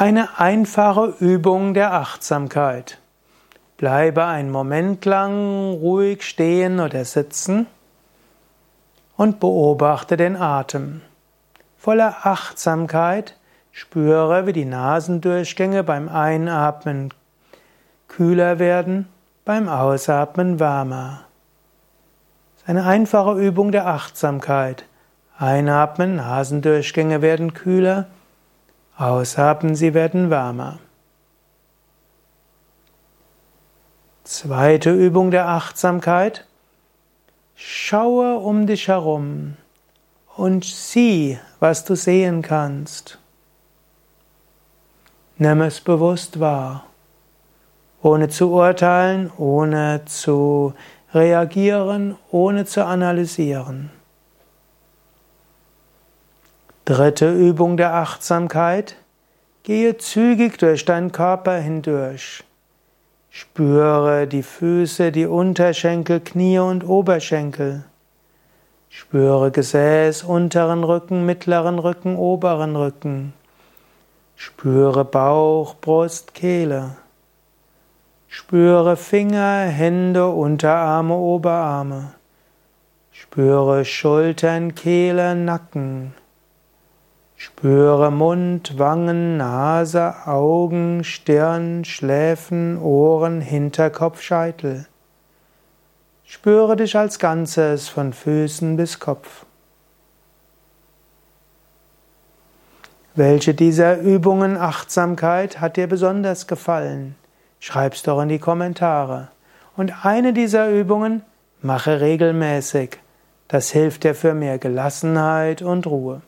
Eine einfache Übung der Achtsamkeit. Bleibe einen Moment lang ruhig stehen oder sitzen und beobachte den Atem. Voller Achtsamkeit spüre, wie die Nasendurchgänge beim Einatmen kühler werden, beim Ausatmen wärmer. Eine einfache Übung der Achtsamkeit. Einatmen, Nasendurchgänge werden kühler, Ausatmen, sie werden wärmer. Zweite Übung der Achtsamkeit. Schaue um dich herum und sieh, was du sehen kannst. Nimm es bewusst wahr, ohne zu urteilen, ohne zu reagieren, ohne zu analysieren. Dritte Übung der Achtsamkeit. Gehe zügig durch deinen Körper hindurch. Spüre die Füße, die Unterschenkel, Knie und Oberschenkel. Spüre Gesäß, unteren Rücken, mittleren Rücken, oberen Rücken. Spüre Bauch, Brust, Kehle. Spüre Finger, Hände, Unterarme, Oberarme. Spüre Schultern, Kehle, Nacken. Spüre Mund, Wangen, Nase, Augen, Stirn, Schläfen, Ohren, Hinterkopf, Scheitel. Spüre dich als Ganzes von Füßen bis Kopf. Welche dieser Übungen Achtsamkeit hat dir besonders gefallen? Schreib's doch in die Kommentare. Und eine dieser Übungen mache regelmäßig. Das hilft dir für mehr Gelassenheit und Ruhe.